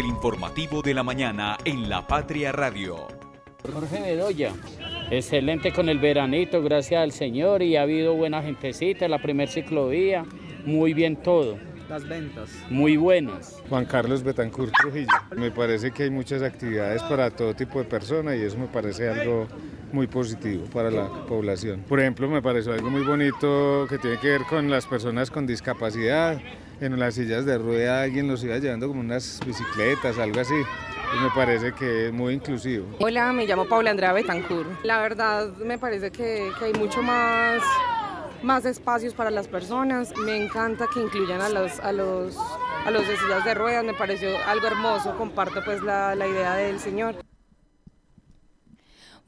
del informativo de la mañana en La Patria Radio. Jorge Bedoya. Excelente con el veranito, gracias al Señor, y ha habido buena gentecita, la primer ciclovía, muy bien todo. Las ventas. Muy buenas. Juan Carlos Betancourt Trujillo. Me parece que hay muchas actividades para todo tipo de personas y eso me parece algo muy positivo para la población. Por ejemplo, me pareció algo muy bonito que tiene que ver con las personas con discapacidad. En las sillas de rueda alguien los iba llevando como unas bicicletas, algo así. Y me parece que es muy inclusivo. Hola, me llamo Paula Andrea Betancourt. La verdad me parece que, que hay mucho más más espacios para las personas. Me encanta que incluyan a los, a los, a los de sillas de ruedas, me pareció algo hermoso, comparto pues la, la idea del señor.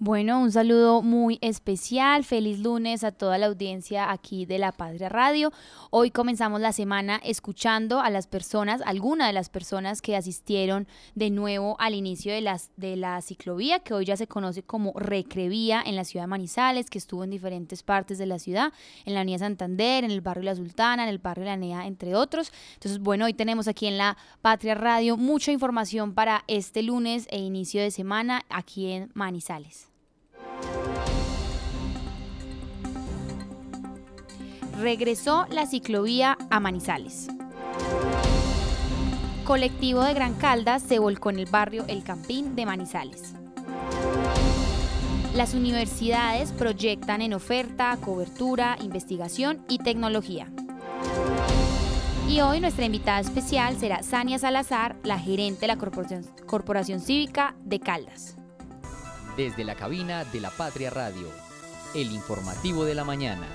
Bueno, un saludo muy especial. Feliz lunes a toda la audiencia aquí de La Padre Radio. Hoy comenzamos la semana escuchando a las personas, algunas de las personas que asistieron de nuevo al inicio de, las, de la ciclovía, que hoy ya se conoce como Recrevía en la ciudad de Manizales, que estuvo en diferentes partes de la ciudad, en la Avenida Santander, en el barrio La Sultana, en el barrio La Nea, entre otros. Entonces, bueno, hoy tenemos aquí en La Patria Radio mucha información para este lunes e inicio de semana aquí en Manizales. Regresó la ciclovía a Manizales. Colectivo de Gran Caldas se volcó en el barrio El Campín de Manizales. Las universidades proyectan en oferta, cobertura, investigación y tecnología. Y hoy nuestra invitada especial será Sania Salazar, la gerente de la Corporación, Corporación Cívica de Caldas. Desde la cabina de la Patria Radio, el informativo de la mañana.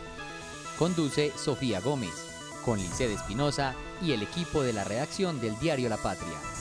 Conduce Sofía Gómez, con Lice Espinosa y el equipo de la redacción del diario La Patria.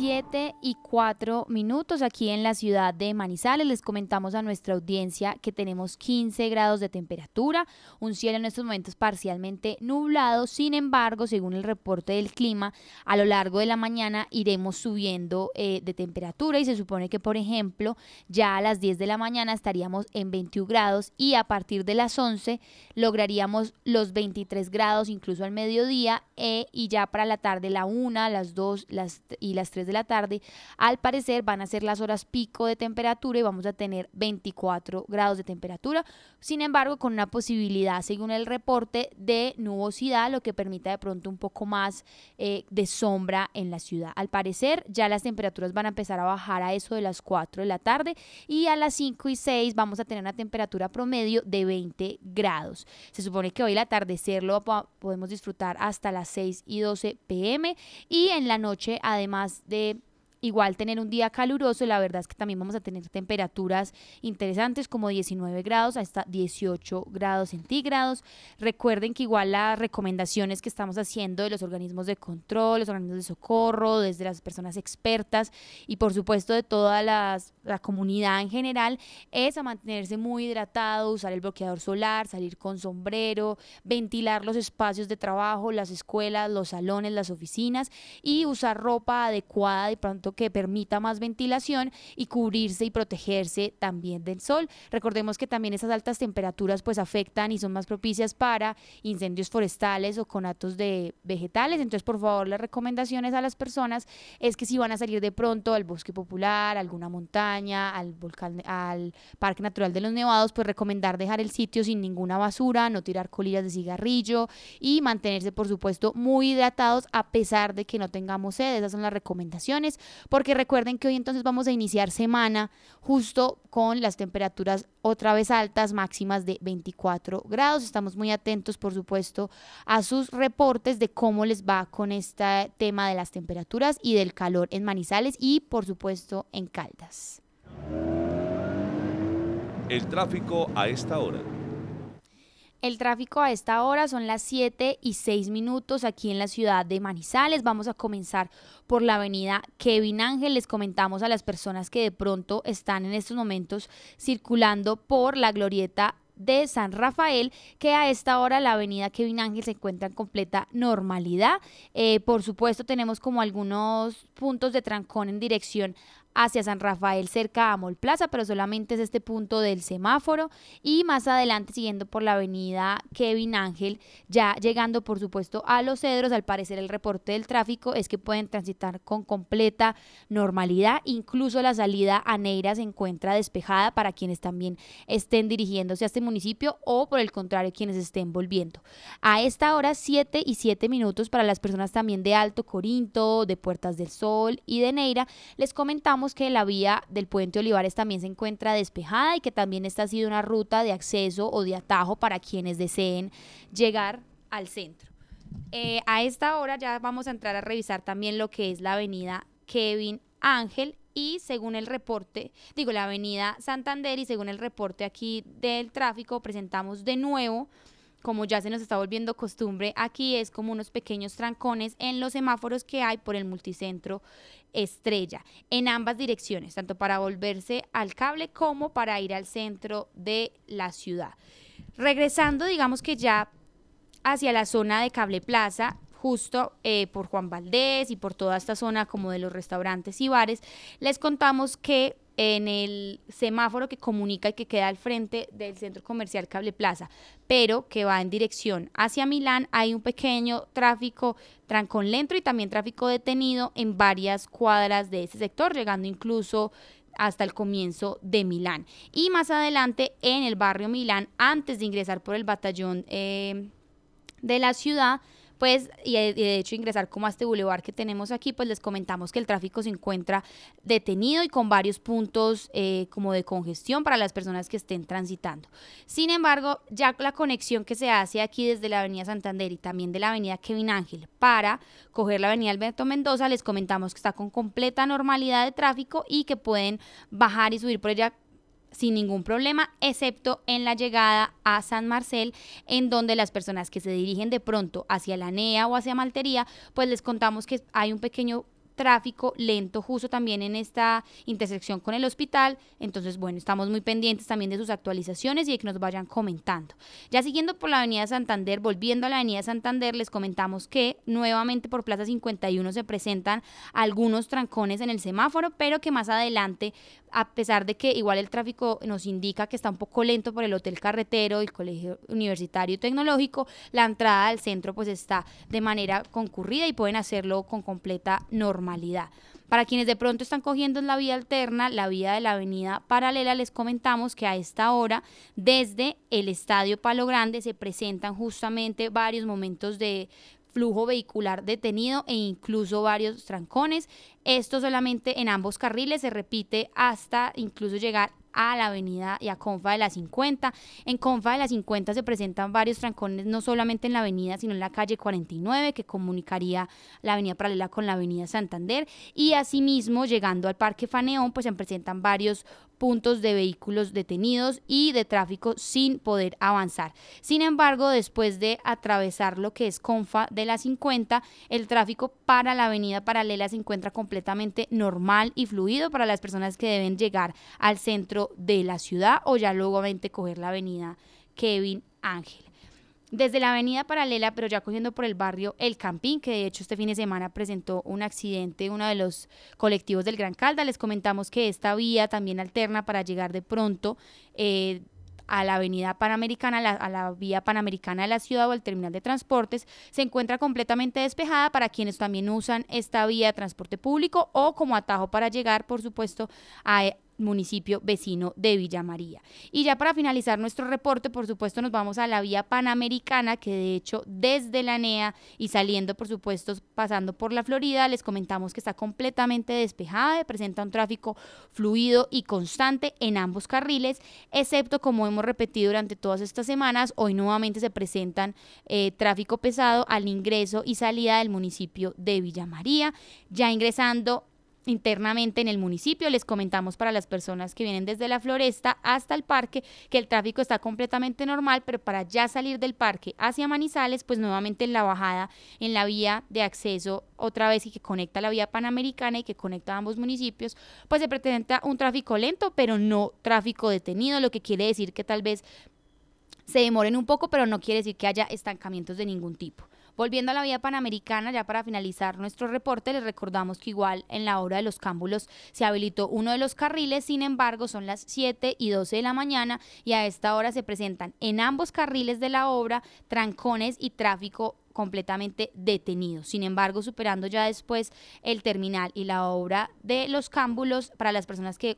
7 y 4 minutos aquí en la ciudad de Manizales. Les comentamos a nuestra audiencia que tenemos 15 grados de temperatura, un cielo en estos momentos parcialmente nublado. Sin embargo, según el reporte del clima, a lo largo de la mañana iremos subiendo eh, de temperatura y se supone que, por ejemplo, ya a las 10 de la mañana estaríamos en 21 grados y a partir de las 11 lograríamos los 23 grados incluso al mediodía eh, y ya para la tarde la 1, las 2 las, y las 3 de la tarde, al parecer van a ser las horas pico de temperatura y vamos a tener 24 grados de temperatura. Sin embargo, con una posibilidad, según el reporte, de nubosidad, lo que permita de pronto un poco más eh, de sombra en la ciudad. Al parecer, ya las temperaturas van a empezar a bajar a eso de las 4 de la tarde y a las 5 y 6 vamos a tener una temperatura promedio de 20 grados. Se supone que hoy el atardecer lo podemos disfrutar hasta las 6 y 12 pm y en la noche, además de eh, igual tener un día caluroso, la verdad es que también vamos a tener temperaturas interesantes como 19 grados hasta 18 grados centígrados. Recuerden que igual las recomendaciones que estamos haciendo de los organismos de control, los organismos de socorro, desde las personas expertas y por supuesto de toda las, la comunidad en general es a mantenerse muy hidratado, usar el bloqueador solar, salir con sombrero, ventilar los espacios de trabajo, las escuelas, los salones, las oficinas y usar ropa adecuada de pronto que permita más ventilación y cubrirse y protegerse también del sol. Recordemos que también esas altas temperaturas pues afectan y son más propicias para incendios forestales o conatos de vegetales. Entonces, por favor, las recomendaciones a las personas es que si van a salir de pronto al bosque popular, alguna montaña, al volcán, al Parque Natural de los Nevados, pues recomendar dejar el sitio sin ninguna basura, no tirar colillas de cigarrillo y mantenerse, por supuesto, muy hidratados a pesar de que no tengamos sed. Esas son las recomendaciones porque recuerden que hoy entonces vamos a iniciar semana justo con las temperaturas otra vez altas, máximas de 24 grados. Estamos muy atentos, por supuesto, a sus reportes de cómo les va con este tema de las temperaturas y del calor en Manizales y, por supuesto, en Caldas. El tráfico a esta hora. El tráfico a esta hora son las 7 y 6 minutos aquí en la ciudad de Manizales. Vamos a comenzar por la avenida Kevin Ángel. Les comentamos a las personas que de pronto están en estos momentos circulando por la glorieta de San Rafael, que a esta hora la avenida Kevin Ángel se encuentra en completa normalidad. Eh, por supuesto, tenemos como algunos puntos de trancón en dirección hacia San Rafael cerca a Mol Plaza, pero solamente es este punto del semáforo y más adelante siguiendo por la avenida Kevin Ángel, ya llegando por supuesto a Los Cedros, al parecer el reporte del tráfico es que pueden transitar con completa normalidad, incluso la salida a Neira se encuentra despejada para quienes también estén dirigiéndose a este municipio o por el contrario quienes estén volviendo. A esta hora 7 y 7 minutos para las personas también de Alto Corinto, de Puertas del Sol y de Neira, les comentamos que la vía del puente Olivares también se encuentra despejada y que también esta ha sido una ruta de acceso o de atajo para quienes deseen llegar al centro. Eh, a esta hora ya vamos a entrar a revisar también lo que es la avenida Kevin Ángel y según el reporte, digo la avenida Santander y según el reporte aquí del tráfico presentamos de nuevo como ya se nos está volviendo costumbre, aquí es como unos pequeños trancones en los semáforos que hay por el multicentro Estrella, en ambas direcciones, tanto para volverse al cable como para ir al centro de la ciudad. Regresando, digamos que ya hacia la zona de Cable Plaza, justo eh, por Juan Valdés y por toda esta zona como de los restaurantes y bares, les contamos que en el semáforo que comunica y que queda al frente del centro comercial Cable Plaza, pero que va en dirección hacia Milán, hay un pequeño tráfico trancón lento y también tráfico detenido en varias cuadras de ese sector, llegando incluso hasta el comienzo de Milán. Y más adelante en el barrio Milán, antes de ingresar por el batallón eh, de la ciudad, pues, y de hecho ingresar como a este bulevar que tenemos aquí, pues les comentamos que el tráfico se encuentra detenido y con varios puntos eh, como de congestión para las personas que estén transitando. Sin embargo, ya la conexión que se hace aquí desde la Avenida Santander y también de la Avenida Kevin Ángel para coger la Avenida Alberto Mendoza, les comentamos que está con completa normalidad de tráfico y que pueden bajar y subir por ella sin ningún problema, excepto en la llegada a San Marcel, en donde las personas que se dirigen de pronto hacia la NEA o hacia Maltería, pues les contamos que hay un pequeño tráfico lento justo también en esta intersección con el hospital. Entonces, bueno, estamos muy pendientes también de sus actualizaciones y de que nos vayan comentando. Ya siguiendo por la Avenida Santander, volviendo a la Avenida Santander, les comentamos que nuevamente por Plaza 51 se presentan algunos trancones en el semáforo, pero que más adelante a pesar de que igual el tráfico nos indica que está un poco lento por el Hotel Carretero, el Colegio Universitario Tecnológico, la entrada al centro pues está de manera concurrida y pueden hacerlo con completa normalidad. Para quienes de pronto están cogiendo la vía alterna, la vía de la avenida paralela, les comentamos que a esta hora, desde el Estadio Palo Grande, se presentan justamente varios momentos de flujo vehicular detenido e incluso varios trancones. Esto solamente en ambos carriles se repite hasta incluso llegar a la avenida y a Confa de la 50. En Confa de la 50 se presentan varios trancones, no solamente en la avenida, sino en la calle 49, que comunicaría la avenida paralela con la avenida Santander. Y asimismo, llegando al Parque Faneón, pues se presentan varios puntos de vehículos detenidos y de tráfico sin poder avanzar. Sin embargo, después de atravesar lo que es Confa de la 50, el tráfico para la avenida paralela se encuentra completamente normal y fluido para las personas que deben llegar al centro de la ciudad o ya luego coger la avenida Kevin Ángel desde la avenida paralela, pero ya cogiendo por el barrio El Campín, que de hecho este fin de semana presentó un accidente, uno de los colectivos del Gran Calda. Les comentamos que esta vía también alterna para llegar de pronto eh, a la avenida panamericana, a la, vía panamericana de la ciudad o al terminal de transportes, se encuentra completamente despejada para quienes también usan esta vía de transporte público o como atajo para llegar, por supuesto, a municipio vecino de Villa María. Y ya para finalizar nuestro reporte, por supuesto, nos vamos a la vía panamericana, que de hecho desde la NEA y saliendo, por supuesto, pasando por la Florida, les comentamos que está completamente despejada, presenta un tráfico fluido y constante en ambos carriles, excepto como hemos repetido durante todas estas semanas, hoy nuevamente se presentan eh, tráfico pesado al ingreso y salida del municipio de Villa María, ya ingresando internamente en el municipio. Les comentamos para las personas que vienen desde la floresta hasta el parque que el tráfico está completamente normal, pero para ya salir del parque hacia Manizales, pues nuevamente en la bajada en la vía de acceso otra vez y que conecta la vía panamericana y que conecta a ambos municipios, pues se presenta un tráfico lento, pero no tráfico detenido, lo que quiere decir que tal vez se demoren un poco, pero no quiere decir que haya estancamientos de ningún tipo. Volviendo a la vía panamericana, ya para finalizar nuestro reporte, les recordamos que igual en la hora de los cámbulos se habilitó uno de los carriles, sin embargo son las 7 y 12 de la mañana y a esta hora se presentan en ambos carriles de la obra trancones y tráfico completamente detenido. Sin embargo, superando ya después el terminal y la obra de los cámbulos para las personas que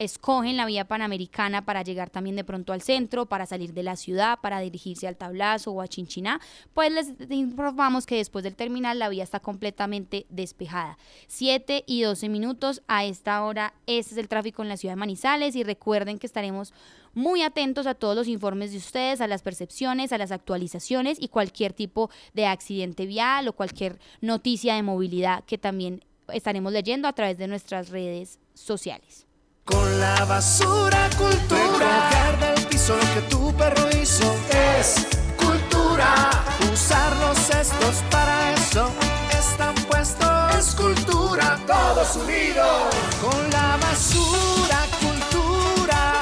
escogen la vía panamericana para llegar también de pronto al centro, para salir de la ciudad, para dirigirse al Tablazo o a Chinchiná, pues les informamos que después del terminal la vía está completamente despejada. 7 y 12 minutos a esta hora, este es el tráfico en la ciudad de Manizales y recuerden que estaremos muy atentos a todos los informes de ustedes, a las percepciones, a las actualizaciones y cualquier tipo de accidente vial o cualquier noticia de movilidad que también estaremos leyendo a través de nuestras redes sociales. Con la basura cultura. Recoger del piso lo que tu perro hizo es cultura. Usar los cestos para eso están puestos. Es cultura. Todos unidos. Con la basura cultura.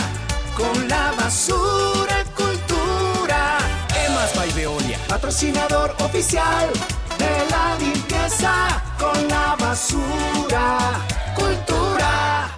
Con la basura cultura. Emas by Veolia. Patrocinador oficial de la limpieza. Con la basura cultura.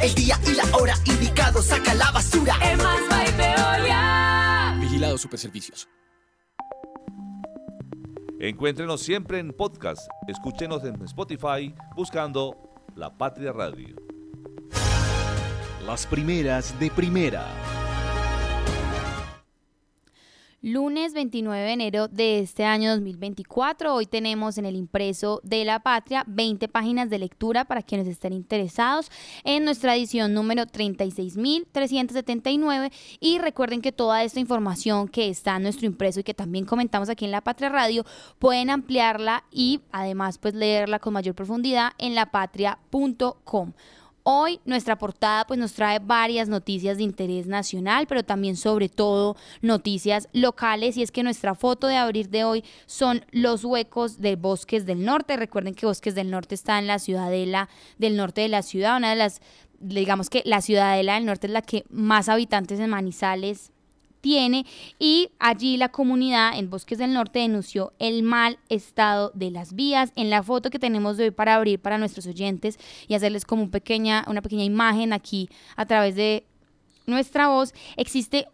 El día y la hora indicado saca la basura. Vigilado Superservicios. Encuéntrenos siempre en podcast. Escúchenos en Spotify buscando La Patria Radio. Las primeras de primera. Lunes 29 de enero de este año 2024. Hoy tenemos en el impreso de la patria 20 páginas de lectura para quienes estén interesados en nuestra edición número 36.379. Y recuerden que toda esta información que está en nuestro impreso y que también comentamos aquí en la Patria Radio, pueden ampliarla y además pues leerla con mayor profundidad en lapatria.com. Hoy nuestra portada pues nos trae varias noticias de interés nacional, pero también sobre todo noticias locales y es que nuestra foto de abrir de hoy son los huecos de Bosques del Norte. Recuerden que Bosques del Norte está en la ciudadela del norte de la ciudad, una de las digamos que la ciudadela del norte es la que más habitantes en Manizales tiene y allí la comunidad en Bosques del Norte denunció el mal estado de las vías. En la foto que tenemos de hoy para abrir para nuestros oyentes y hacerles como pequeña, una pequeña imagen aquí a través de nuestra voz, existe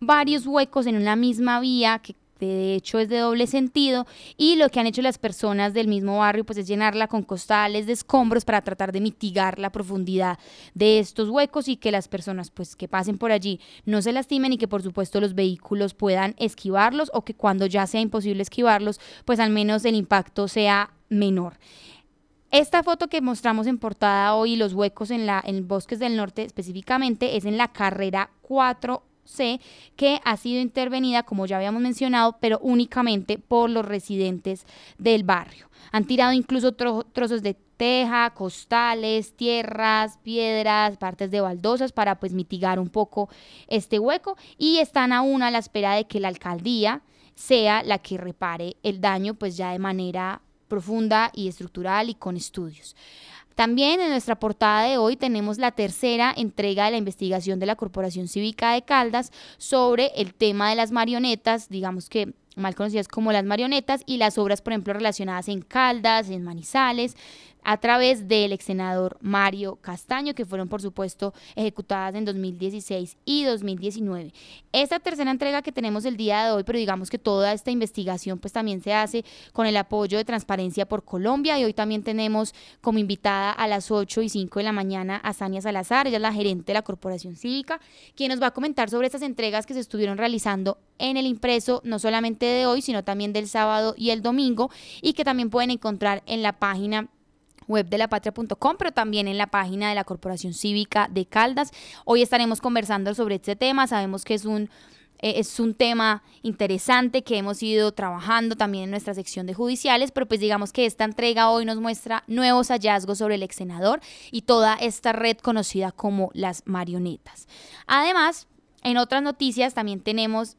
varios huecos en una misma vía que de hecho es de doble sentido y lo que han hecho las personas del mismo barrio pues es llenarla con costales de escombros para tratar de mitigar la profundidad de estos huecos y que las personas pues que pasen por allí no se lastimen y que por supuesto los vehículos puedan esquivarlos o que cuando ya sea imposible esquivarlos pues al menos el impacto sea menor. Esta foto que mostramos en portada hoy, los huecos en, la, en Bosques del Norte específicamente, es en la carrera 4 C, que ha sido intervenida, como ya habíamos mencionado, pero únicamente por los residentes del barrio. Han tirado incluso trozos de teja, costales, tierras, piedras, partes de baldosas para pues mitigar un poco este hueco y están aún a la espera de que la alcaldía sea la que repare el daño pues ya de manera profunda y estructural y con estudios. También en nuestra portada de hoy tenemos la tercera entrega de la investigación de la Corporación Cívica de Caldas sobre el tema de las marionetas, digamos que mal conocidas como las marionetas, y las obras, por ejemplo, relacionadas en Caldas, en Manizales, a través del ex senador Mario Castaño, que fueron por supuesto ejecutadas en 2016 y 2019. Esta tercera entrega que tenemos el día de hoy, pero digamos que toda esta investigación pues también se hace con el apoyo de Transparencia por Colombia y hoy también tenemos como invitada a las 8 y 5 de la mañana a Sania Salazar, ella es la gerente de la Corporación Cívica, quien nos va a comentar sobre estas entregas que se estuvieron realizando en el impreso, no solamente de hoy, sino también del sábado y el domingo, y que también pueden encontrar en la página web de pero también en la página de la Corporación Cívica de Caldas. Hoy estaremos conversando sobre este tema. Sabemos que es un eh, es un tema interesante que hemos ido trabajando también en nuestra sección de judiciales, pero pues digamos que esta entrega hoy nos muestra nuevos hallazgos sobre el ex senador y toda esta red conocida como las marionetas. Además, en otras noticias también tenemos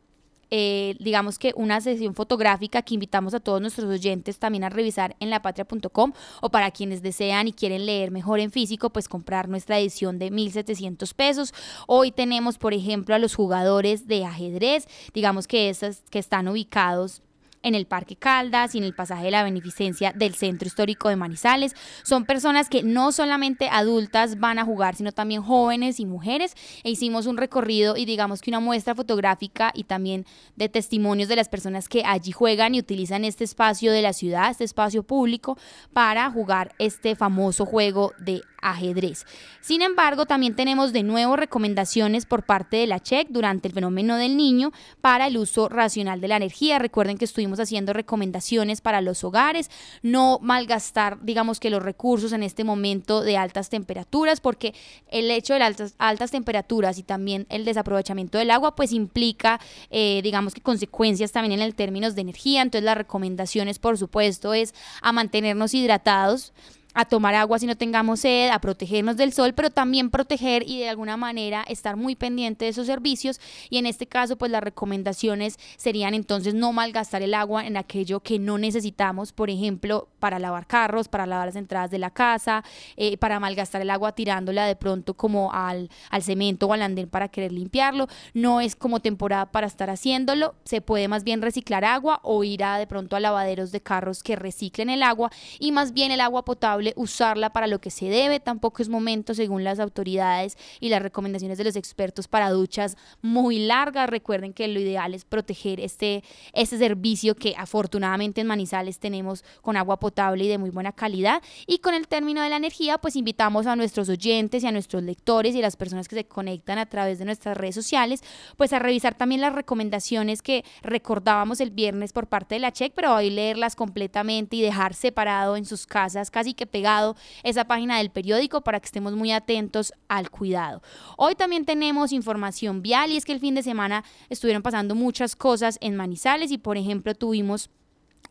eh, digamos que una sesión fotográfica que invitamos a todos nuestros oyentes también a revisar en lapatria.com o para quienes desean y quieren leer mejor en físico, pues comprar nuestra edición de 1.700 pesos. Hoy tenemos, por ejemplo, a los jugadores de ajedrez, digamos que esas que están ubicados en el Parque Caldas y en el pasaje de la Beneficencia del Centro Histórico de Manizales. Son personas que no solamente adultas van a jugar, sino también jóvenes y mujeres. E hicimos un recorrido y digamos que una muestra fotográfica y también de testimonios de las personas que allí juegan y utilizan este espacio de la ciudad, este espacio público, para jugar este famoso juego de ajedrez. Sin embargo, también tenemos de nuevo recomendaciones por parte de la CHEC durante el fenómeno del niño para el uso racional de la energía. Recuerden que estuvimos haciendo recomendaciones para los hogares, no malgastar, digamos que los recursos en este momento de altas temperaturas, porque el hecho de las altas, temperaturas y también el desaprovechamiento del agua, pues implica, eh, digamos que consecuencias también en el términos de energía. Entonces, las recomendaciones, por supuesto, es a mantenernos hidratados a tomar agua si no tengamos sed, a protegernos del sol, pero también proteger y de alguna manera estar muy pendiente de esos servicios. Y en este caso, pues las recomendaciones serían entonces no malgastar el agua en aquello que no necesitamos, por ejemplo, para lavar carros, para lavar las entradas de la casa, eh, para malgastar el agua tirándola de pronto como al, al cemento o al andén para querer limpiarlo. No es como temporada para estar haciéndolo, se puede más bien reciclar agua o ir a de pronto a lavaderos de carros que reciclen el agua y más bien el agua potable usarla para lo que se debe. Tampoco es momento, según las autoridades y las recomendaciones de los expertos, para duchas muy largas. Recuerden que lo ideal es proteger este, este servicio que afortunadamente en Manizales tenemos con agua potable y de muy buena calidad. Y con el término de la energía, pues invitamos a nuestros oyentes y a nuestros lectores y las personas que se conectan a través de nuestras redes sociales, pues a revisar también las recomendaciones que recordábamos el viernes por parte de la CHEC, pero hoy leerlas completamente y dejar separado en sus casas casi que pegado esa página del periódico para que estemos muy atentos al cuidado. Hoy también tenemos información vial y es que el fin de semana estuvieron pasando muchas cosas en Manizales y por ejemplo tuvimos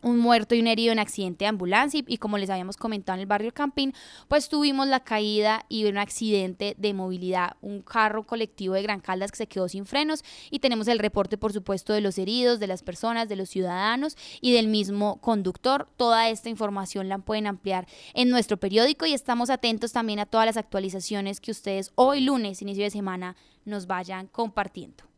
un muerto y un herido en accidente de ambulancia y, como les habíamos comentado en el barrio Campín, pues tuvimos la caída y un accidente de movilidad, un carro colectivo de Gran Caldas que se quedó sin frenos y tenemos el reporte por supuesto de los heridos, de las personas, de los ciudadanos y del mismo conductor. Toda esta información la pueden ampliar en nuestro periódico y estamos atentos también a todas las actualizaciones que ustedes hoy lunes, inicio de semana, nos vayan compartiendo.